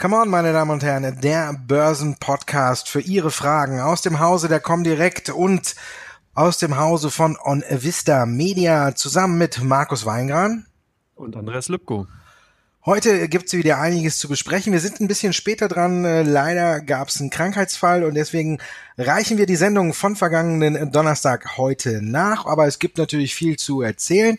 Come on, meine Damen und Herren, der Börsenpodcast für Ihre Fragen aus dem Hause der Comdirect und aus dem Hause von On Vista Media zusammen mit Markus Weingran und Andreas Lübko. Heute gibt es wieder einiges zu besprechen. Wir sind ein bisschen später dran. Äh, leider gab es einen Krankheitsfall und deswegen reichen wir die Sendung von vergangenen Donnerstag heute nach. Aber es gibt natürlich viel zu erzählen.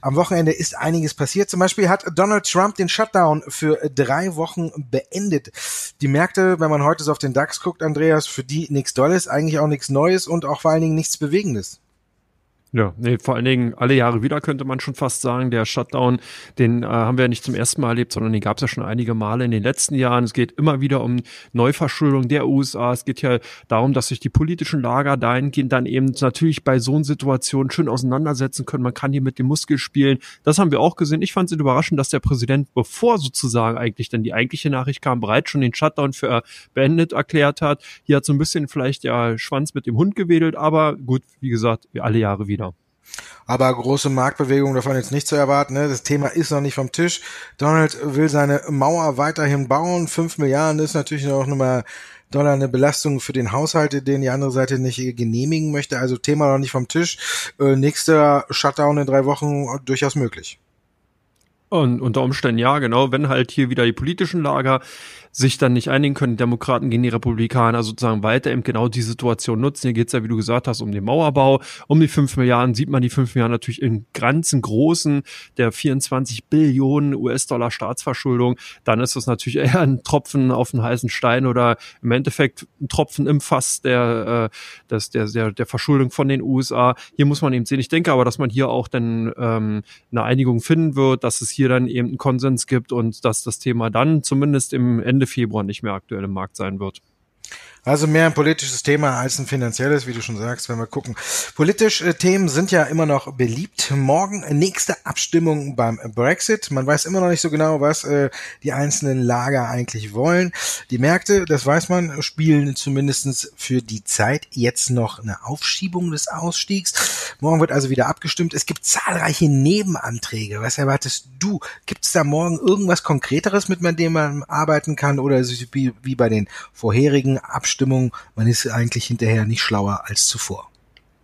Am Wochenende ist einiges passiert. Zum Beispiel hat Donald Trump den Shutdown für drei Wochen beendet. Die Märkte, wenn man heute so auf den DAX guckt, Andreas, für die nichts Dolles, eigentlich auch nichts Neues und auch vor allen Dingen nichts Bewegendes. Ja, nee, vor allen Dingen alle Jahre wieder könnte man schon fast sagen. Der Shutdown, den äh, haben wir ja nicht zum ersten Mal erlebt, sondern den gab es ja schon einige Male in den letzten Jahren. Es geht immer wieder um Neuverschuldung der USA. Es geht ja darum, dass sich die politischen Lager dahingehend dann eben natürlich bei so einer Situation schön auseinandersetzen können. Man kann hier mit dem Muskel spielen. Das haben wir auch gesehen. Ich fand es überraschend, dass der Präsident, bevor sozusagen eigentlich dann die eigentliche Nachricht kam, bereits schon den Shutdown für beendet erklärt hat. Hier hat so ein bisschen vielleicht der Schwanz mit dem Hund gewedelt, aber gut, wie gesagt, alle Jahre wieder. Aber große Marktbewegungen davon jetzt nicht zu erwarten. Ne? Das Thema ist noch nicht vom Tisch. Donald will seine Mauer weiterhin bauen. Fünf Milliarden ist natürlich noch mal Dollar eine Belastung für den Haushalt, den die andere Seite nicht genehmigen möchte. Also Thema noch nicht vom Tisch. Äh, nächster Shutdown in drei Wochen durchaus möglich. Und unter Umständen ja, genau, wenn halt hier wieder die politischen Lager sich dann nicht einigen können, die Demokraten gegen die Republikaner sozusagen weiter eben genau die Situation nutzen. Hier geht's ja, wie du gesagt hast, um den Mauerbau, um die fünf Milliarden, sieht man die fünf Milliarden natürlich in ganzen großen der 24 Billionen US-Dollar Staatsverschuldung, dann ist das natürlich eher ein Tropfen auf einen heißen Stein oder im Endeffekt ein Tropfen im Fass der, äh, des, der, der, der Verschuldung von den USA. Hier muss man eben sehen, ich denke aber, dass man hier auch dann ähm, eine Einigung finden wird, dass es hier dann eben einen Konsens gibt und dass das Thema dann zumindest im Ende Februar nicht mehr aktuell im Markt sein wird. Also mehr ein politisches Thema als ein finanzielles, wie du schon sagst, wenn wir gucken. Politische äh, Themen sind ja immer noch beliebt. Morgen nächste Abstimmung beim Brexit. Man weiß immer noch nicht so genau, was äh, die einzelnen Lager eigentlich wollen. Die Märkte, das weiß man, spielen zumindestens für die Zeit jetzt noch eine Aufschiebung des Ausstiegs. Morgen wird also wieder abgestimmt. Es gibt zahlreiche Nebenanträge. Was erwartest du? Gibt es da morgen irgendwas Konkreteres, mit dem man arbeiten kann? Oder wie bei den vorherigen Abstimmungen? Abstimmung, man ist eigentlich hinterher nicht schlauer als zuvor.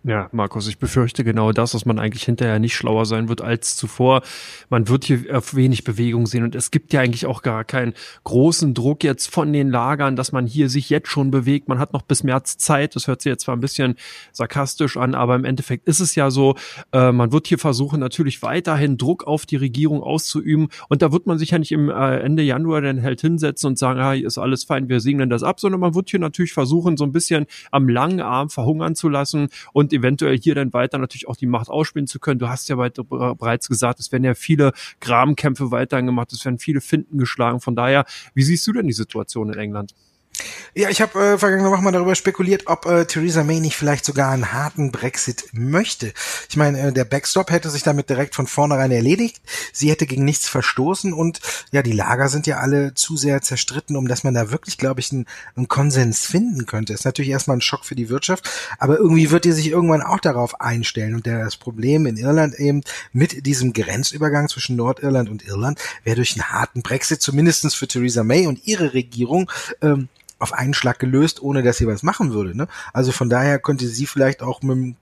Ja, Markus, ich befürchte genau das, dass man eigentlich hinterher nicht schlauer sein wird als zuvor. Man wird hier auf wenig Bewegung sehen und es gibt ja eigentlich auch gar keinen großen Druck jetzt von den Lagern, dass man hier sich jetzt schon bewegt. Man hat noch bis März Zeit. Das hört sich jetzt zwar ein bisschen sarkastisch an, aber im Endeffekt ist es ja so, äh, man wird hier versuchen, natürlich weiterhin Druck auf die Regierung auszuüben und da wird man sich ja nicht im äh, Ende Januar dann halt hinsetzen und sagen, hier ist alles fein, wir segnen das ab, sondern man wird hier natürlich versuchen, so ein bisschen am langen Arm verhungern zu lassen und eventuell hier dann weiter natürlich auch die Macht ausspielen zu können. Du hast ja weiter bereits gesagt, es werden ja viele Grabenkämpfe weiterhin gemacht, es werden viele Finden geschlagen. Von daher, wie siehst du denn die Situation in England? Ja, ich habe äh, vergangene Woche mal darüber spekuliert, ob äh, Theresa May nicht vielleicht sogar einen harten Brexit möchte. Ich meine, äh, der Backstop hätte sich damit direkt von vornherein erledigt. Sie hätte gegen nichts verstoßen und ja, die Lager sind ja alle zu sehr zerstritten, um dass man da wirklich, glaube ich, einen, einen Konsens finden könnte. Ist natürlich erstmal ein Schock für die Wirtschaft, aber irgendwie wird die sich irgendwann auch darauf einstellen. Und der, das Problem in Irland eben mit diesem Grenzübergang zwischen Nordirland und Irland wäre durch einen harten Brexit zumindestens für Theresa May und ihre Regierung ähm, auf einen Schlag gelöst, ohne dass sie was machen würde. Ne? Also von daher könnte sie vielleicht auch mit dem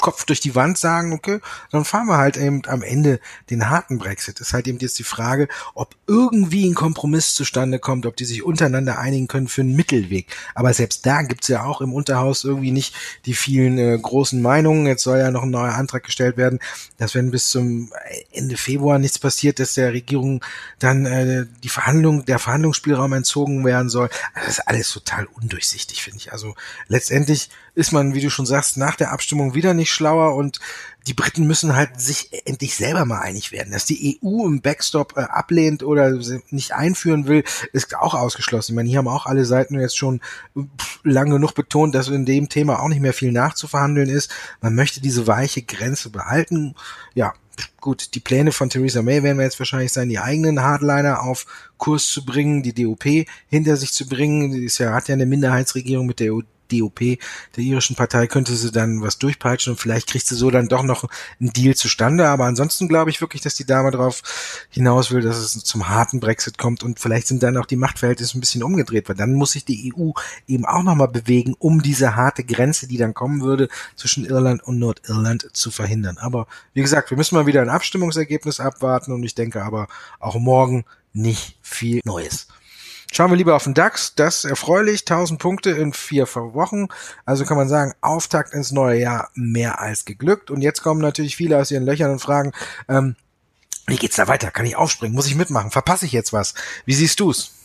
Kopf durch die Wand sagen, okay, dann fahren wir halt eben am Ende den harten Brexit. ist halt eben jetzt die Frage, ob irgendwie ein Kompromiss zustande kommt, ob die sich untereinander einigen können für einen Mittelweg. Aber selbst da gibt's ja auch im Unterhaus irgendwie nicht die vielen äh, großen Meinungen. Jetzt soll ja noch ein neuer Antrag gestellt werden, dass wenn bis zum Ende Februar nichts passiert, dass der Regierung dann äh, die Verhandlung, der Verhandlungsspielraum entzogen werden soll. Also das ist alles total undurchsichtig, finde ich. Also letztendlich ist man, wie du schon sagst, nach der Abstimmung wieder nicht schlauer und die Briten müssen halt sich endlich selber mal einig werden. Dass die EU im Backstop äh, ablehnt oder nicht einführen will, ist auch ausgeschlossen. Ich meine, hier haben auch alle Seiten jetzt schon lange genug betont, dass in dem Thema auch nicht mehr viel nachzuverhandeln ist. Man möchte diese weiche Grenze behalten. Ja, gut, die Pläne von Theresa May werden wir jetzt wahrscheinlich sein, die eigenen Hardliner auf Kurs zu bringen, die DOP hinter sich zu bringen. Die ist ja, hat ja eine Minderheitsregierung mit der DOP, der irischen Partei, könnte sie dann was durchpeitschen und vielleicht kriegt sie so dann doch noch einen Deal zustande. Aber ansonsten glaube ich wirklich, dass die Dame darauf hinaus will, dass es zum harten Brexit kommt und vielleicht sind dann auch die Machtverhältnisse ein bisschen umgedreht, weil dann muss sich die EU eben auch nochmal bewegen, um diese harte Grenze, die dann kommen würde, zwischen Irland und Nordirland zu verhindern. Aber wie gesagt, wir müssen mal wieder ein Abstimmungsergebnis abwarten und ich denke aber auch morgen nicht viel Neues. Schauen wir lieber auf den DAX. Das erfreulich. 1000 Punkte in vier Wochen. Also kann man sagen, Auftakt ins neue Jahr mehr als geglückt. Und jetzt kommen natürlich viele aus ihren Löchern und fragen, ähm, wie geht's da weiter? Kann ich aufspringen? Muss ich mitmachen? Verpasse ich jetzt was? Wie siehst du's?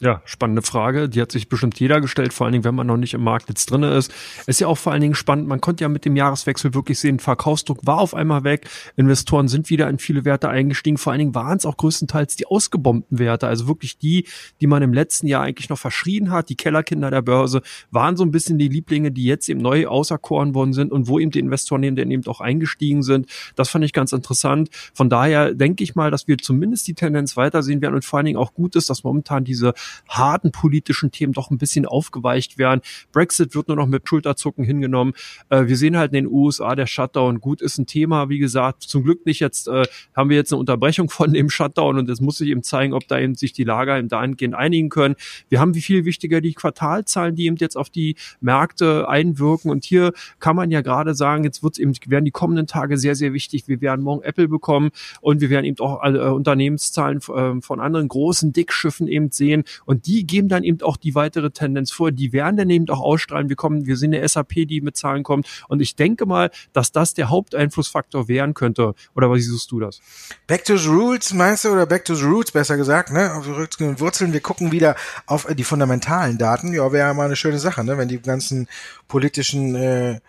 Ja, spannende Frage. Die hat sich bestimmt jeder gestellt, vor allen Dingen, wenn man noch nicht im Markt jetzt drinne ist. Ist ja auch vor allen Dingen spannend. Man konnte ja mit dem Jahreswechsel wirklich sehen, Verkaufsdruck war auf einmal weg. Investoren sind wieder in viele Werte eingestiegen. Vor allen Dingen waren es auch größtenteils die ausgebombten Werte. Also wirklich die, die man im letzten Jahr eigentlich noch verschrien hat. Die Kellerkinder der Börse waren so ein bisschen die Lieblinge, die jetzt eben neu auserkoren worden sind und wo eben die Investoren eben, eben auch eingestiegen sind. Das fand ich ganz interessant. Von daher denke ich mal, dass wir zumindest die Tendenz weitersehen werden und vor allen Dingen auch gut ist, dass momentan diese harten politischen Themen doch ein bisschen aufgeweicht werden. Brexit wird nur noch mit Schulterzucken hingenommen. Äh, wir sehen halt in den USA, der Shutdown, gut ist ein Thema, wie gesagt, zum Glück nicht jetzt, äh, haben wir jetzt eine Unterbrechung von dem Shutdown und es muss sich eben zeigen, ob da eben sich die Lager eben dahingehend einigen können. Wir haben wie viel wichtiger die Quartalzahlen, die eben jetzt auf die Märkte einwirken und hier kann man ja gerade sagen, jetzt wird eben, werden die kommenden Tage sehr, sehr wichtig. Wir werden morgen Apple bekommen und wir werden eben auch äh, Unternehmenszahlen äh, von anderen großen Dickschiffen eben sehen und die geben dann eben auch die weitere Tendenz vor. Die werden dann eben auch ausstrahlen. Wir kommen, wir sehen eine SAP, die mit Zahlen kommt. Und ich denke mal, dass das der Haupteinflussfaktor werden könnte. Oder was siehst du das? Back to the Roots meinst du? Oder Back to the Roots besser gesagt, ne? Auf die Wurzeln. Wir gucken wieder auf die fundamentalen Daten. Ja, wäre ja mal eine schöne Sache, ne? Wenn die ganzen politischen äh,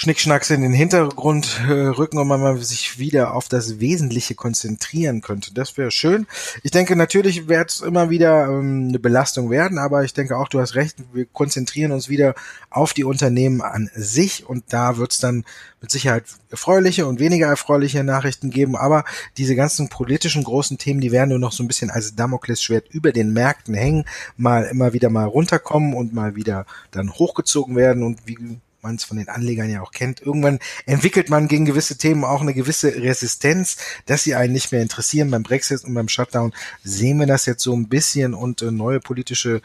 Schnickschnacks in den Hintergrund äh, rücken und man sich wieder auf das Wesentliche konzentrieren könnte. Das wäre schön. Ich denke, natürlich wird es immer wieder ähm, eine Belastung werden, aber ich denke auch, du hast recht, wir konzentrieren uns wieder auf die Unternehmen an sich und da wird es dann mit Sicherheit erfreuliche und weniger erfreuliche Nachrichten geben, aber diese ganzen politischen großen Themen, die werden nur noch so ein bisschen als Damoklesschwert über den Märkten hängen, mal immer wieder mal runterkommen und mal wieder dann hochgezogen werden und wie man es von den Anlegern ja auch kennt. Irgendwann entwickelt man gegen gewisse Themen auch eine gewisse Resistenz, dass sie einen nicht mehr interessieren. Beim Brexit und beim Shutdown sehen wir das jetzt so ein bisschen und äh, neue politische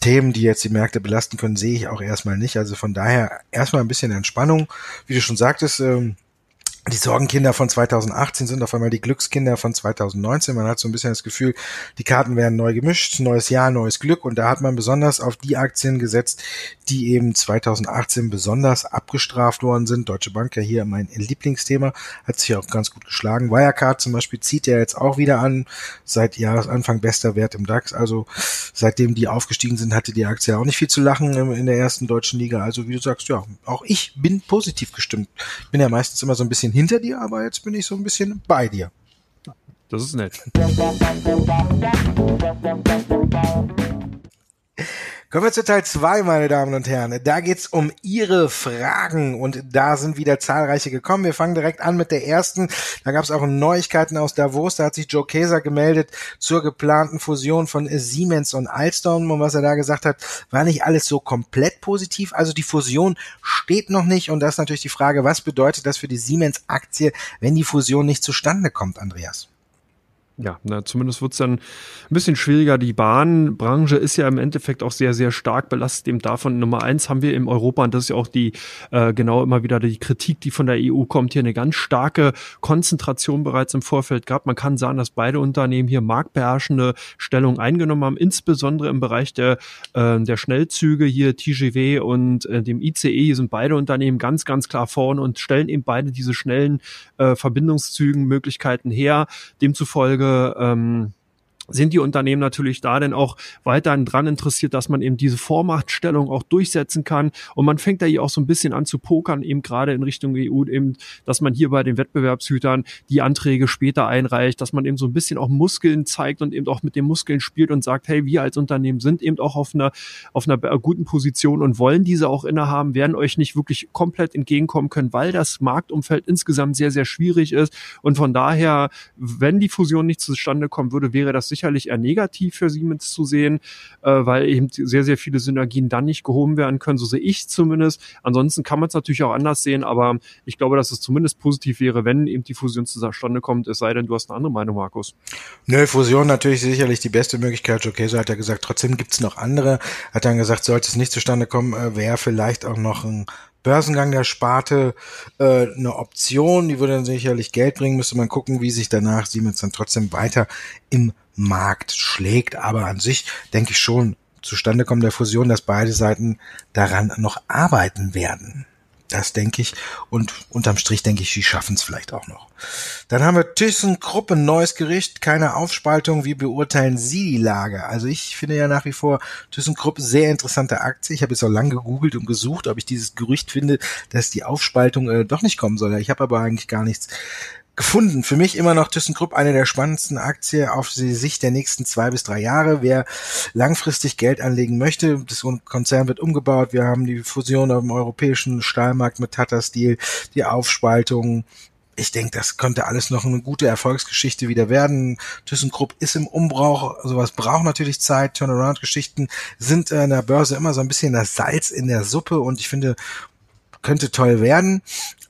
Themen, die jetzt die Märkte belasten können, sehe ich auch erstmal nicht. Also von daher erstmal ein bisschen Entspannung. Wie du schon sagtest, ähm, die Sorgenkinder von 2018 sind auf einmal die Glückskinder von 2019. Man hat so ein bisschen das Gefühl, die Karten werden neu gemischt, neues Jahr, neues Glück. Und da hat man besonders auf die Aktien gesetzt, die eben 2018 besonders abgestraft worden sind. Deutsche Bank ja hier mein Lieblingsthema, hat sich auch ganz gut geschlagen. Wirecard zum Beispiel zieht ja jetzt auch wieder an, seit Jahresanfang bester Wert im DAX. Also seitdem die aufgestiegen sind, hatte die Aktie auch nicht viel zu lachen in der ersten deutschen Liga. Also wie du sagst, ja, auch ich bin positiv gestimmt. Ich bin ja meistens immer so ein bisschen hinter dir, aber jetzt bin ich so ein bisschen bei dir. Das ist nett. Kommen wir zu Teil 2, meine Damen und Herren. Da geht's um Ihre Fragen und da sind wieder zahlreiche gekommen. Wir fangen direkt an mit der ersten. Da gab's auch Neuigkeiten aus Davos. Da hat sich Joe Kaeser gemeldet zur geplanten Fusion von Siemens und Alstom. Und was er da gesagt hat, war nicht alles so komplett positiv. Also die Fusion steht noch nicht und das ist natürlich die Frage, was bedeutet das für die Siemens-Aktie, wenn die Fusion nicht zustande kommt, Andreas? Ja, na, zumindest wird's dann ein bisschen schwieriger. Die Bahnbranche ist ja im Endeffekt auch sehr, sehr stark belastet. Eben davon Nummer eins haben wir in Europa, und das ist ja auch die äh, genau immer wieder die Kritik, die von der EU kommt, hier eine ganz starke Konzentration bereits im Vorfeld gab. Man kann sagen, dass beide Unternehmen hier marktbeherrschende Stellung eingenommen haben, insbesondere im Bereich der, äh, der Schnellzüge hier TGW und äh, dem ICE sind beide Unternehmen ganz, ganz klar vorne und stellen eben beide diese schnellen äh, Verbindungszügen Möglichkeiten her. Demzufolge ähm, sind die Unternehmen natürlich da denn auch weiterhin dran interessiert, dass man eben diese Vormachtstellung auch durchsetzen kann. Und man fängt da hier auch so ein bisschen an zu pokern, eben gerade in Richtung EU, eben, dass man hier bei den Wettbewerbshütern die Anträge später einreicht, dass man eben so ein bisschen auch Muskeln zeigt und eben auch mit den Muskeln spielt und sagt, hey, wir als Unternehmen sind eben auch auf einer, auf einer guten Position und wollen diese auch innehaben, werden euch nicht wirklich komplett entgegenkommen können, weil das Marktumfeld insgesamt sehr, sehr schwierig ist. Und von daher, wenn die Fusion nicht zustande kommen würde, wäre das sicherlich eher negativ für Siemens zu sehen, äh, weil eben sehr, sehr viele Synergien dann nicht gehoben werden können. So sehe ich zumindest. Ansonsten kann man es natürlich auch anders sehen, aber ich glaube, dass es zumindest positiv wäre, wenn eben die Fusion zustande kommt, es sei denn, du hast eine andere Meinung, Markus. Nö, Fusion natürlich sicherlich die beste Möglichkeit. Casey hat ja gesagt, trotzdem gibt's noch andere. Hat dann gesagt, sollte es nicht zustande kommen, äh, wäre vielleicht auch noch ein Börsengang der Sparte äh, eine Option, die würde dann sicherlich Geld bringen, müsste man gucken, wie sich danach Siemens dann trotzdem weiter im Markt schlägt. Aber an sich denke ich schon, zustande kommen der Fusion, dass beide Seiten daran noch arbeiten werden. Das denke ich. Und unterm Strich denke ich, sie schaffen es vielleicht auch noch. Dann haben wir ThyssenKrupp, ein neues Gericht, keine Aufspaltung. Wie beurteilen Sie die Lage? Also ich finde ja nach wie vor ThyssenKrupp sehr interessante Aktie. Ich habe jetzt auch lange gegoogelt und gesucht, ob ich dieses Gerücht finde, dass die Aufspaltung äh, doch nicht kommen soll. Ich habe aber eigentlich gar nichts gefunden. Für mich immer noch ThyssenKrupp eine der spannendsten Aktien auf die Sicht der nächsten zwei bis drei Jahre. Wer langfristig Geld anlegen möchte, das Konzern wird umgebaut. Wir haben die Fusion auf dem europäischen Stahlmarkt mit Tata Steel, die Aufspaltung. Ich denke, das könnte alles noch eine gute Erfolgsgeschichte wieder werden. ThyssenKrupp ist im Umbruch, sowas braucht natürlich Zeit. Turnaround-Geschichten sind in der Börse immer so ein bisschen das Salz in der Suppe und ich finde, könnte toll werden.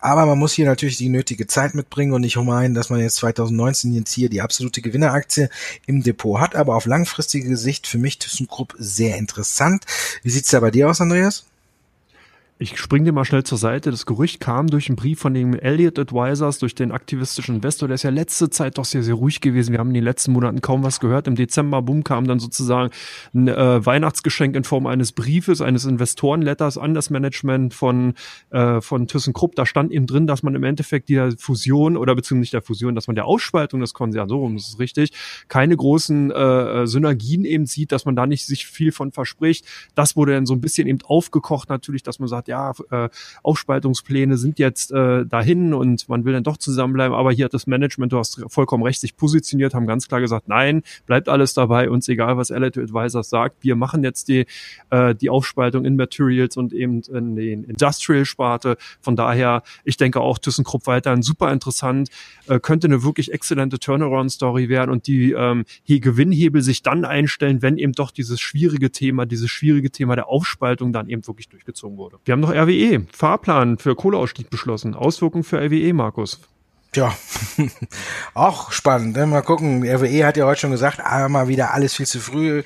Aber man muss hier natürlich die nötige Zeit mitbringen und nicht meinen, dass man jetzt 2019 jetzt hier die absolute Gewinneraktie im Depot hat. Aber auf langfristige Sicht für mich ThyssenKrupp sehr interessant. Wie sieht's da bei dir aus, Andreas? Ich spring dir mal schnell zur Seite. Das Gerücht kam durch einen Brief von den Elliott Advisors, durch den aktivistischen Investor. Der ist ja letzte Zeit doch sehr, sehr ruhig gewesen. Wir haben in den letzten Monaten kaum was gehört. Im Dezember, boom, kam dann sozusagen ein äh, Weihnachtsgeschenk in Form eines Briefes, eines Investorenletters an das Management von, äh, von ThyssenKrupp. Da stand eben drin, dass man im Endeffekt der Fusion oder beziehungsweise nicht der Fusion, dass man der Ausspaltung des Konzerns, so rum ist es richtig, keine großen äh, Synergien eben sieht, dass man da nicht sich viel von verspricht. Das wurde dann so ein bisschen eben aufgekocht natürlich, dass man sagt, ja, äh, Aufspaltungspläne sind jetzt äh, dahin und man will dann doch zusammenbleiben. Aber hier hat das Management, du hast vollkommen recht, sich positioniert, haben ganz klar gesagt, nein, bleibt alles dabei, uns egal, was Elliott Advisors sagt. Wir machen jetzt die, äh, die Aufspaltung in Materials und eben in den Industrial-Sparte. Von daher, ich denke auch ThyssenKrupp weiterhin super interessant, äh, könnte eine wirklich exzellente Turnaround-Story werden und die ähm, hier Gewinnhebel sich dann einstellen, wenn eben doch dieses schwierige Thema, dieses schwierige Thema der Aufspaltung dann eben wirklich durchgezogen wurde. Wir haben noch RWE, Fahrplan für Kohleausstieg beschlossen. Auswirkungen für RWE, Markus. Tja, auch spannend. Ne? Mal gucken. RWE hat ja heute schon gesagt, ah, mal wieder alles viel zu früh.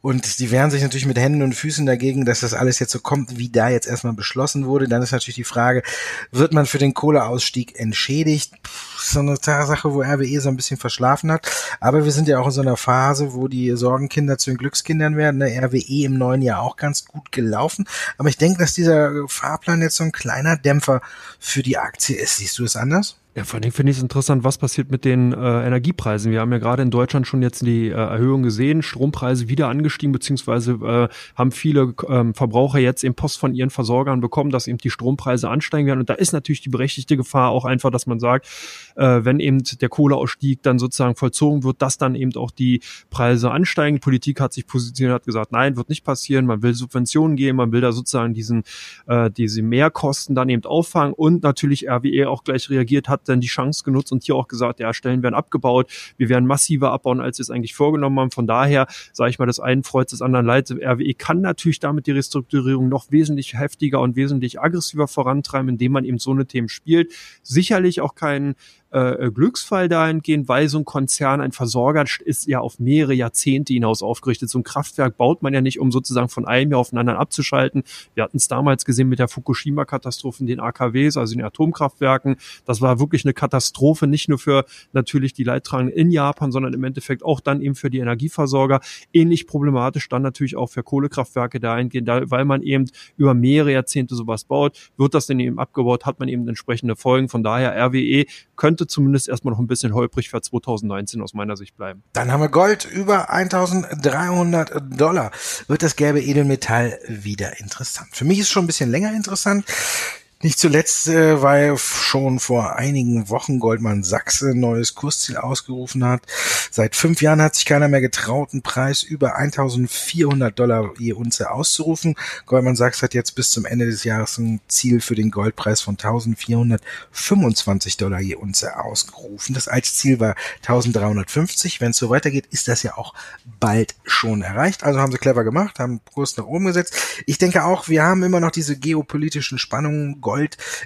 Und die wehren sich natürlich mit Händen und Füßen dagegen, dass das alles jetzt so kommt, wie da jetzt erstmal beschlossen wurde. Dann ist natürlich die Frage, wird man für den Kohleausstieg entschädigt? Puh, so eine Sache, wo RWE so ein bisschen verschlafen hat. Aber wir sind ja auch in so einer Phase, wo die Sorgenkinder zu den Glückskindern werden. Ne? RWE im neuen Jahr auch ganz gut gelaufen. Aber ich denke, dass dieser Fahrplan jetzt so ein kleiner Dämpfer für die Aktie ist. Siehst du es anders? Ja, vor allem finde ich es interessant, was passiert mit den äh, Energiepreisen. Wir haben ja gerade in Deutschland schon jetzt die äh, Erhöhung gesehen, Strompreise wieder angestiegen, beziehungsweise äh, haben viele ähm, Verbraucher jetzt eben Post von ihren Versorgern bekommen, dass eben die Strompreise ansteigen werden. Und da ist natürlich die berechtigte Gefahr auch einfach, dass man sagt, äh, wenn eben der Kohleausstieg dann sozusagen vollzogen wird, dass dann eben auch die Preise ansteigen. Die Politik hat sich positioniert, hat gesagt, nein, wird nicht passieren. Man will Subventionen geben, man will da sozusagen diesen äh, diese Mehrkosten dann eben auffangen und natürlich RWE auch gleich reagiert hat dann die Chance genutzt und hier auch gesagt, ja, Stellen werden abgebaut, wir werden massiver abbauen, als wir es eigentlich vorgenommen haben. Von daher, sage ich mal, das einen freut, das anderen leid. RWE kann natürlich damit die Restrukturierung noch wesentlich heftiger und wesentlich aggressiver vorantreiben, indem man eben so eine Themen spielt. Sicherlich auch kein äh, Glücksfall dahingehend, weil so ein Konzern, ein Versorger ist ja auf mehrere Jahrzehnte hinaus aufgerichtet. So ein Kraftwerk baut man ja nicht, um sozusagen von einem Jahr auf den anderen abzuschalten. Wir hatten es damals gesehen mit der Fukushima-Katastrophe in den AKWs, also in den Atomkraftwerken. Das war wirklich eine Katastrophe, nicht nur für natürlich die Leidtragenden in Japan, sondern im Endeffekt auch dann eben für die Energieversorger. Ähnlich problematisch dann natürlich auch für Kohlekraftwerke dahingehend, weil man eben über mehrere Jahrzehnte sowas baut, wird das dann eben abgebaut, hat man eben entsprechende Folgen. Von daher RWE könnte sollte zumindest erstmal noch ein bisschen holprig für 2019 aus meiner Sicht bleiben. Dann haben wir Gold über 1300 Dollar. Wird das gelbe Edelmetall wieder interessant? Für mich ist schon ein bisschen länger interessant. Nicht zuletzt, äh, weil schon vor einigen Wochen Goldman Sachs ein neues Kursziel ausgerufen hat. Seit fünf Jahren hat sich keiner mehr getraut, einen Preis über 1400 Dollar je Unze auszurufen. Goldman Sachs hat jetzt bis zum Ende des Jahres ein Ziel für den Goldpreis von 1425 Dollar je Unze ausgerufen. Das alte Ziel war 1350. Wenn es so weitergeht, ist das ja auch bald schon erreicht. Also haben sie clever gemacht, haben Kurs nach oben gesetzt. Ich denke auch, wir haben immer noch diese geopolitischen Spannungen. Gold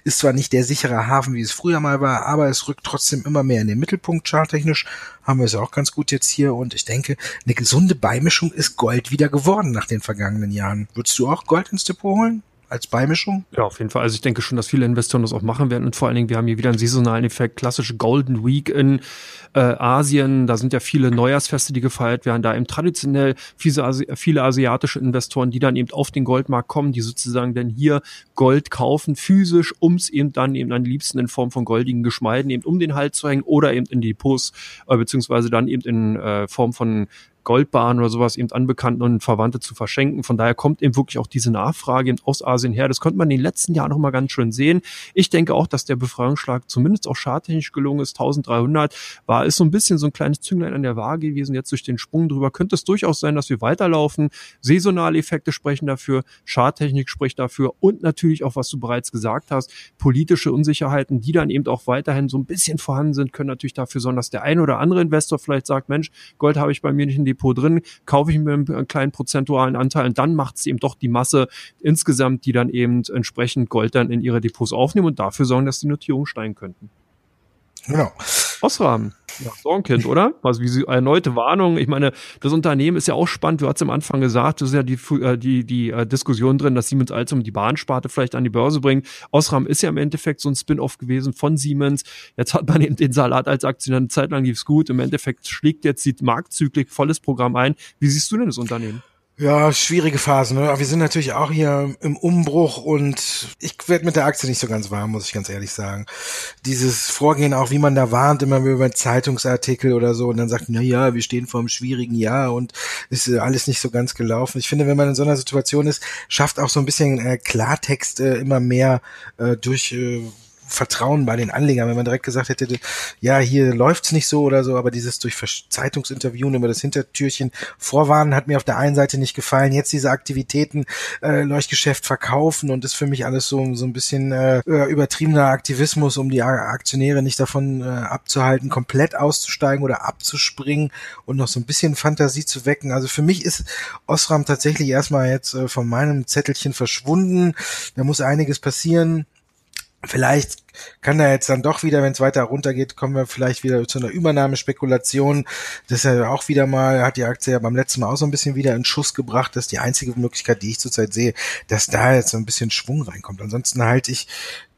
ist zwar nicht der sichere Hafen, wie es früher mal war, aber es rückt trotzdem immer mehr in den Mittelpunkt. Charttechnisch haben wir es auch ganz gut jetzt hier und ich denke, eine gesunde Beimischung ist Gold wieder geworden nach den vergangenen Jahren. Würdest du auch Gold ins Depot holen? Als Beimischung? Ja, auf jeden Fall. Also ich denke schon, dass viele Investoren das auch machen werden. Und vor allen Dingen, wir haben hier wieder einen saisonalen Effekt, klassische Golden Week in äh, Asien. Da sind ja viele Neujahrsfeste, die gefeiert werden. Da eben traditionell viele, Asi viele asiatische Investoren, die dann eben auf den Goldmarkt kommen, die sozusagen dann hier Gold kaufen, physisch, um es eben dann eben am liebsten in Form von goldigen Geschmeiden eben um den Hals zu hängen oder eben in Depots, äh, beziehungsweise dann eben in äh, Form von Goldbahn oder sowas eben an und Verwandte zu verschenken. Von daher kommt eben wirklich auch diese Nachfrage aus Asien her. Das konnte man in den letzten Jahren noch mal ganz schön sehen. Ich denke auch, dass der Befreiungsschlag zumindest auch schadtechnisch gelungen ist. 1300 war, ist so ein bisschen so ein kleines Zünglein an der Waage gewesen. Jetzt durch den Sprung drüber könnte es durchaus sein, dass wir weiterlaufen. Saisonale Effekte sprechen dafür, Schadtechnik spricht dafür und natürlich auch, was du bereits gesagt hast, politische Unsicherheiten, die dann eben auch weiterhin so ein bisschen vorhanden sind, können natürlich dafür sorgen, dass der ein oder andere Investor vielleicht sagt, Mensch, Gold habe ich bei mir nicht in die Depot drin, kaufe ich mir einen kleinen prozentualen Anteil und dann macht es eben doch die Masse insgesamt, die dann eben entsprechend Gold dann in ihre Depots aufnehmen und dafür sorgen, dass die Notierungen steigen könnten. Genau. Osram, ja, Sorgenkind, oder? Also wie sie erneute Warnung. Ich meine, das Unternehmen ist ja auch spannend. Du hast am Anfang gesagt, das ist ja die, äh, die, die äh, Diskussion drin, dass Siemens Alstom die Bahnsparte vielleicht an die Börse bringt. Osram ist ja im Endeffekt so ein Spin-off gewesen von Siemens. Jetzt hat man eben den Salat als Aktionär eine Zeit lang lief's gut. Im Endeffekt schlägt jetzt die Marktzyklik volles Programm ein. Wie siehst du denn das Unternehmen? Ja, schwierige Phase. Ne? Aber wir sind natürlich auch hier im Umbruch und ich werde mit der Aktie nicht so ganz warm, muss ich ganz ehrlich sagen. Dieses Vorgehen auch, wie man da warnt, immer über Zeitungsartikel oder so und dann sagt, na ja, wir stehen vor einem schwierigen Jahr und ist äh, alles nicht so ganz gelaufen. Ich finde, wenn man in so einer Situation ist, schafft auch so ein bisschen äh, Klartext äh, immer mehr äh, durch äh, Vertrauen bei den Anlegern, wenn man direkt gesagt hätte, ja, hier läuft's nicht so oder so, aber dieses durch Zeitungsinterviewen über das Hintertürchen vorwarnen hat mir auf der einen Seite nicht gefallen. Jetzt diese Aktivitäten, äh, Leuchtgeschäft verkaufen und ist für mich alles so, so ein bisschen äh, übertriebener Aktivismus, um die Aktionäre nicht davon äh, abzuhalten, komplett auszusteigen oder abzuspringen und noch so ein bisschen Fantasie zu wecken. Also für mich ist Osram tatsächlich erstmal jetzt äh, von meinem Zettelchen verschwunden. Da muss einiges passieren. Vielleicht kann da jetzt dann doch wieder, wenn es weiter runtergeht, kommen wir vielleicht wieder zu einer Übernahmespekulation. Das ist ja auch wieder mal, hat die Aktie ja beim letzten Mal auch so ein bisschen wieder in Schuss gebracht. Das ist die einzige Möglichkeit, die ich zurzeit sehe, dass da jetzt so ein bisschen Schwung reinkommt. Ansonsten halte ich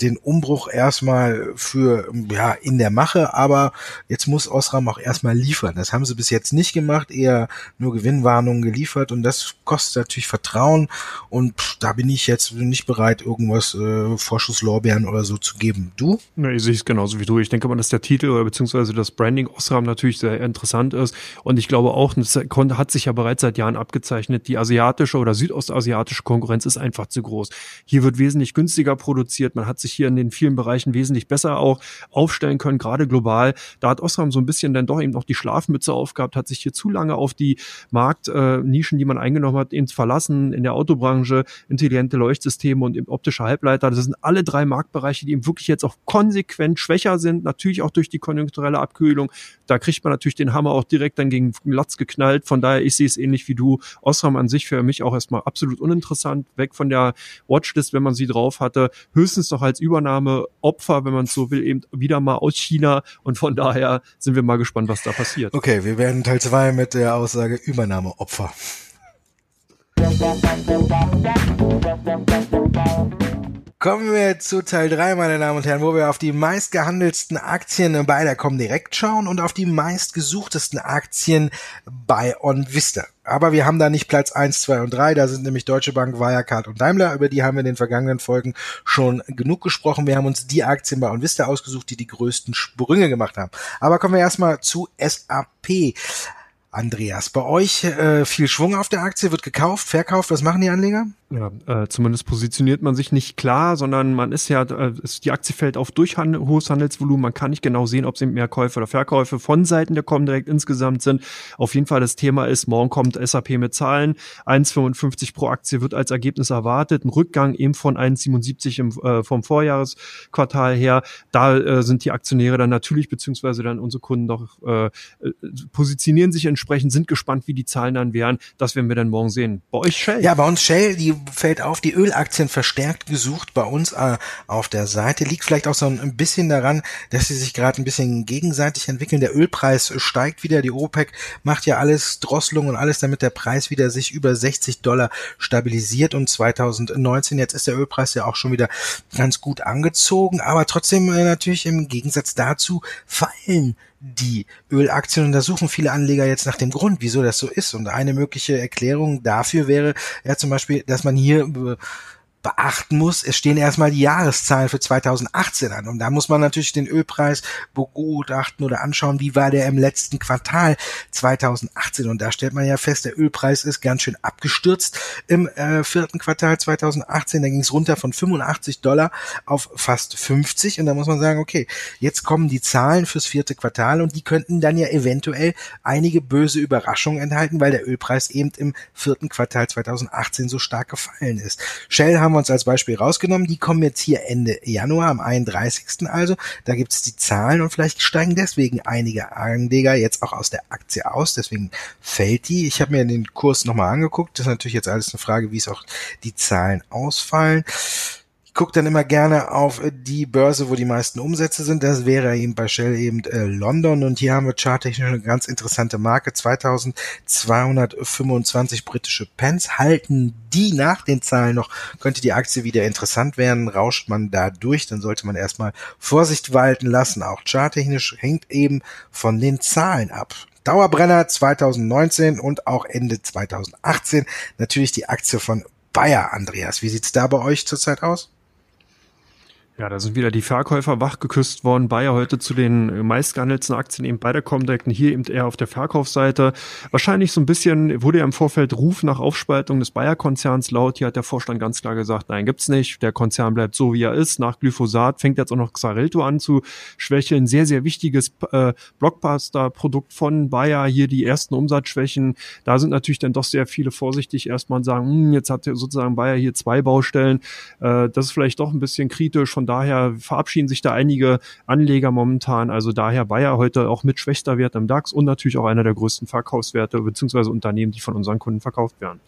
den Umbruch erstmal für, ja, in der Mache, aber jetzt muss Osram auch erstmal liefern. Das haben sie bis jetzt nicht gemacht, eher nur Gewinnwarnungen geliefert und das kostet natürlich Vertrauen und pff, da bin ich jetzt nicht bereit, irgendwas äh, Vorschusslorbeeren oder so zu geben. Du? Ja, ich sehe es genauso wie du. Ich denke mal, dass der Titel oder beziehungsweise das Branding Osram natürlich sehr interessant ist. Und ich glaube auch, das hat sich ja bereits seit Jahren abgezeichnet, die asiatische oder südostasiatische Konkurrenz ist einfach zu groß. Hier wird wesentlich günstiger produziert. Man hat sich hier in den vielen Bereichen wesentlich besser auch aufstellen können, gerade global. Da hat Osram so ein bisschen dann doch eben noch die Schlafmütze aufgehabt, hat sich hier zu lange auf die Marktnischen, äh, die man eingenommen hat, eben verlassen. In der Autobranche, intelligente Leuchtsysteme und optische Halbleiter. Das sind alle drei Marktbereiche, die eben wirklich jetzt auch konsequent schwächer sind, natürlich auch durch die konjunkturelle Abkühlung. Da kriegt man natürlich den Hammer auch direkt dann gegen den Latz geknallt. Von daher, ich sehe es ähnlich wie du. Osram an sich für mich auch erstmal absolut uninteressant. Weg von der Watchlist, wenn man sie drauf hatte. Höchstens noch als Übernahmeopfer, wenn man es so will, eben wieder mal aus China. Und von daher sind wir mal gespannt, was da passiert. Okay, wir werden Teil zwei mit der Aussage Übernahmeopfer. Kommen wir zu Teil 3, meine Damen und Herren, wo wir auf die meistgehandelsten Aktien bei der Comdirect schauen und auf die meistgesuchtesten Aktien bei OnVista. Aber wir haben da nicht Platz 1, 2 und 3, da sind nämlich Deutsche Bank, Wirecard und Daimler, über die haben wir in den vergangenen Folgen schon genug gesprochen. Wir haben uns die Aktien bei OnVista ausgesucht, die die größten Sprünge gemacht haben. Aber kommen wir erstmal zu SAP. Andreas, bei euch äh, viel Schwung auf der Aktie, wird gekauft, verkauft, was machen die Anleger? Ja, äh, zumindest positioniert man sich nicht klar, sondern man ist ja, äh, die Aktie fällt auf durch Handel, hohes Handelsvolumen. Man kann nicht genau sehen, ob es mehr Käufe oder Verkäufe von Seiten der Comdirect insgesamt sind. Auf jeden Fall das Thema ist, morgen kommt SAP mit Zahlen. 1,55 pro Aktie wird als Ergebnis erwartet. Ein Rückgang eben von 1,77 im, äh, vom Vorjahresquartal her. Da äh, sind die Aktionäre dann natürlich, beziehungsweise dann unsere Kunden doch, äh, positionieren sich entsprechend, sind gespannt, wie die Zahlen dann wären. Das werden wir dann morgen sehen. Bei euch Shell? Ja, bei uns Shell, die fällt auf, die Ölaktien verstärkt gesucht bei uns äh, auf der Seite. Liegt vielleicht auch so ein bisschen daran, dass sie sich gerade ein bisschen gegenseitig entwickeln. Der Ölpreis steigt wieder. Die OPEC macht ja alles, Drosselung und alles, damit der Preis wieder sich über 60 Dollar stabilisiert. Und 2019, jetzt ist der Ölpreis ja auch schon wieder ganz gut angezogen. Aber trotzdem äh, natürlich im Gegensatz dazu fallen die Ölaktien und da suchen viele Anleger jetzt nach dem Grund, wieso das so ist. Und eine mögliche Erklärung dafür wäre ja zum Beispiel, dass man hier äh, beachten muss, es stehen erstmal die Jahreszahlen für 2018 an. Und da muss man natürlich den Ölpreis begutachten oder anschauen, wie war der im letzten Quartal 2018. Und da stellt man ja fest, der Ölpreis ist ganz schön abgestürzt im äh, vierten Quartal 2018. Da ging es runter von 85 Dollar auf fast 50. Und da muss man sagen, okay, jetzt kommen die Zahlen fürs vierte Quartal und die könnten dann ja eventuell einige böse Überraschungen enthalten, weil der Ölpreis eben im vierten Quartal 2018 so stark gefallen ist. Shell haben wir uns als Beispiel rausgenommen. Die kommen jetzt hier Ende Januar, am 31. also. Da gibt es die Zahlen und vielleicht steigen deswegen einige Anleger jetzt auch aus der Aktie aus. Deswegen fällt die. Ich habe mir den Kurs nochmal angeguckt. Das ist natürlich jetzt alles eine Frage, wie es auch die Zahlen ausfallen. Ich gucke dann immer gerne auf die Börse, wo die meisten Umsätze sind. Das wäre eben bei Shell eben äh, London und hier haben wir charttechnisch eine ganz interessante Marke. 2225 britische Pence. Halten die nach den Zahlen noch, könnte die Aktie wieder interessant werden. Rauscht man da durch, dann sollte man erstmal Vorsicht walten lassen. Auch charttechnisch hängt eben von den Zahlen ab. Dauerbrenner 2019 und auch Ende 2018 natürlich die Aktie von Bayer, Andreas. Wie sieht's da bei euch zurzeit aus? Ja, da sind wieder die Verkäufer wachgeküsst worden. Bayer heute zu den meistgehandelten Aktien eben bei der Comdirect und hier eben eher auf der Verkaufsseite. Wahrscheinlich so ein bisschen wurde ja im Vorfeld Ruf nach Aufspaltung des Bayer-Konzerns laut. Hier hat der Vorstand ganz klar gesagt, nein, gibt's nicht. Der Konzern bleibt so, wie er ist. Nach Glyphosat fängt jetzt auch noch Xarelto an zu schwächeln. Sehr, sehr wichtiges äh, Blockbuster-Produkt von Bayer. Hier die ersten Umsatzschwächen. Da sind natürlich dann doch sehr viele vorsichtig erstmal sagen, hm, jetzt hat sozusagen Bayer hier zwei Baustellen. Äh, das ist vielleicht doch ein bisschen kritisch. Von daher verabschieden sich da einige Anleger momentan. Also daher Bayer heute auch mit schwächster Wert im DAX und natürlich auch einer der größten Verkaufswerte beziehungsweise Unternehmen, die von unseren Kunden verkauft werden.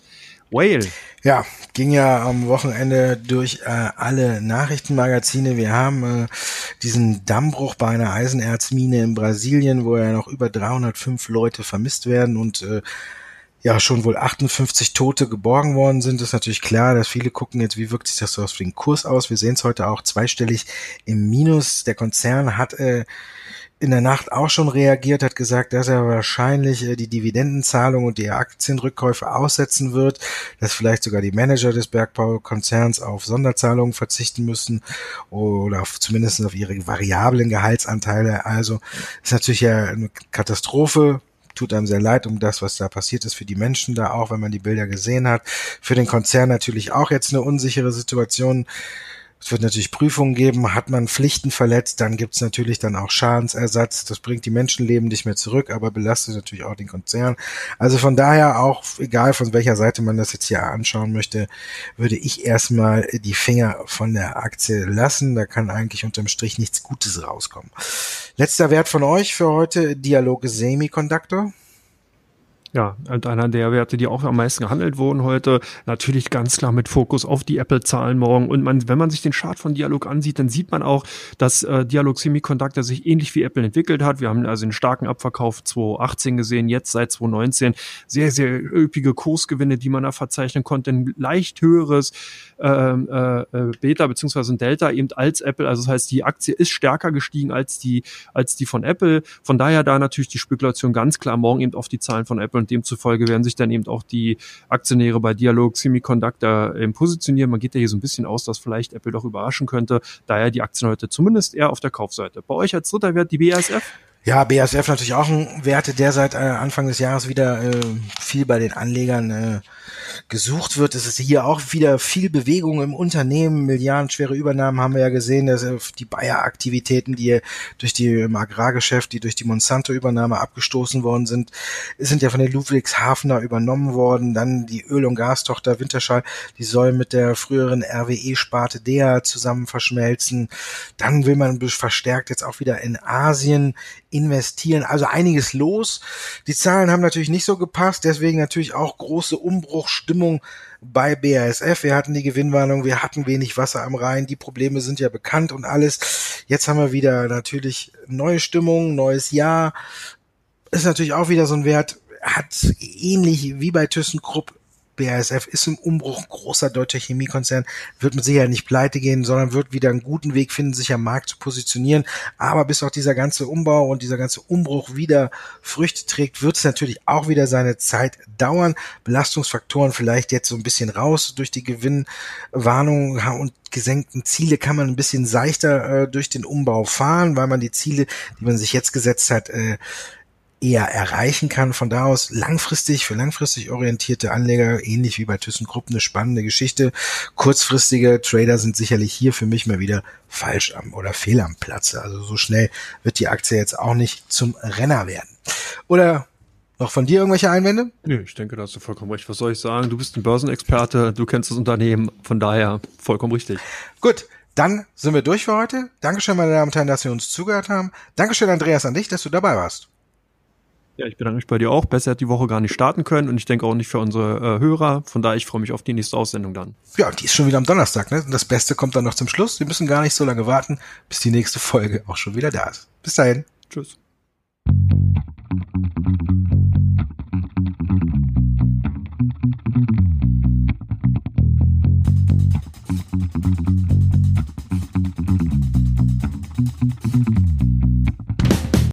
Whale. Ja, ging ja am Wochenende durch äh, alle Nachrichtenmagazine. Wir haben äh, diesen Dammbruch bei einer Eisenerzmine in Brasilien, wo ja noch über 305 Leute vermisst werden und äh, ja schon wohl 58 Tote geborgen worden sind, ist natürlich klar, dass viele gucken jetzt, wie wirkt sich das so auf den Kurs aus. Wir sehen es heute auch zweistellig im Minus. Der Konzern hat äh, in der Nacht auch schon reagiert, hat gesagt, dass er wahrscheinlich äh, die Dividendenzahlung und die Aktienrückkäufe aussetzen wird, dass vielleicht sogar die Manager des Bergbaukonzerns auf Sonderzahlungen verzichten müssen oder auf, zumindest auf ihre variablen Gehaltsanteile. Also ist natürlich ja eine Katastrophe tut einem sehr leid um das, was da passiert ist für die Menschen da auch, wenn man die Bilder gesehen hat. Für den Konzern natürlich auch jetzt eine unsichere Situation. Es wird natürlich Prüfungen geben. Hat man Pflichten verletzt, dann gibt's natürlich dann auch Schadensersatz. Das bringt die Menschenleben nicht mehr zurück, aber belastet natürlich auch den Konzern. Also von daher auch, egal von welcher Seite man das jetzt hier anschauen möchte, würde ich erstmal die Finger von der Aktie lassen. Da kann eigentlich unterm Strich nichts Gutes rauskommen. Letzter Wert von euch für heute, Dialog Semiconductor. Ja, und einer der Werte, die auch am meisten gehandelt wurden heute. Natürlich ganz klar mit Fokus auf die Apple-Zahlen morgen. Und man, wenn man sich den Chart von Dialog ansieht, dann sieht man auch, dass äh, Dialog Semiconductor sich ähnlich wie Apple entwickelt hat. Wir haben also einen starken Abverkauf 2018 gesehen, jetzt seit 2019 sehr, sehr üppige Kursgewinne, die man da verzeichnen konnte. Ein leicht höheres ähm, äh, äh, Beta beziehungsweise ein Delta eben als Apple. Also das heißt, die Aktie ist stärker gestiegen als die, als die von Apple. Von daher da natürlich die Spekulation ganz klar morgen eben auf die Zahlen von Apple und demzufolge werden sich dann eben auch die Aktionäre bei Dialog Semiconductor eben positionieren. Man geht ja hier so ein bisschen aus, dass vielleicht Apple doch überraschen könnte. Daher die Aktien heute zumindest eher auf der Kaufseite. Bei euch als dritter Wert die BASF? Ja, BASF natürlich auch ein Wert, der seit äh, Anfang des Jahres wieder äh, viel bei den Anlegern äh, gesucht wird. Es ist hier auch wieder viel Bewegung im Unternehmen, milliardenschwere Übernahmen haben wir ja gesehen, dass äh, die Bayer-Aktivitäten, die durch die im Agrargeschäft, die durch die Monsanto-Übernahme abgestoßen worden sind, sind ja von der Ludwigshafener übernommen worden. Dann die Öl- und Gastochter Winterschall, die soll mit der früheren RWE-Sparte DEA zusammen verschmelzen. Dann will man verstärkt jetzt auch wieder in Asien investieren. Also einiges los. Die Zahlen haben natürlich nicht so gepasst, deswegen natürlich auch große Umbruchstimmung bei BASF. Wir hatten die Gewinnwarnung, wir hatten wenig Wasser am Rhein, die Probleme sind ja bekannt und alles. Jetzt haben wir wieder natürlich neue Stimmung, neues Jahr. Ist natürlich auch wieder so ein Wert, hat ähnlich wie bei ThyssenKrupp BASF ist im Umbruch, großer deutscher Chemiekonzern, wird mit Sicherheit nicht pleite gehen, sondern wird wieder einen guten Weg finden, sich am Markt zu positionieren. Aber bis auch dieser ganze Umbau und dieser ganze Umbruch wieder Früchte trägt, wird es natürlich auch wieder seine Zeit dauern. Belastungsfaktoren vielleicht jetzt so ein bisschen raus durch die Gewinnwarnung und gesenkten Ziele kann man ein bisschen seichter äh, durch den Umbau fahren, weil man die Ziele, die man sich jetzt gesetzt hat, äh, eher erreichen kann. Von da aus langfristig, für langfristig orientierte Anleger, ähnlich wie bei ThyssenKrupp, eine spannende Geschichte. Kurzfristige Trader sind sicherlich hier für mich mal wieder falsch am oder fehl am Platze. Also so schnell wird die Aktie jetzt auch nicht zum Renner werden. Oder noch von dir irgendwelche Einwände? Nee, ich denke, da hast du vollkommen recht. Was soll ich sagen? Du bist ein Börsenexperte, du kennst das Unternehmen, von daher vollkommen richtig. Gut, dann sind wir durch für heute. Dankeschön, meine Damen und Herren, dass Sie uns zugehört haben. Dankeschön, Andreas, an dich, dass du dabei warst. Ja, ich bedanke mich bei dir auch. Besser hat die Woche gar nicht starten können und ich denke auch nicht für unsere äh, Hörer. Von daher, ich freue mich auf die nächste Aussendung dann. Ja, die ist schon wieder am Donnerstag, ne? Und das Beste kommt dann noch zum Schluss. Wir müssen gar nicht so lange warten, bis die nächste Folge auch schon wieder da ist. Bis dahin. Tschüss.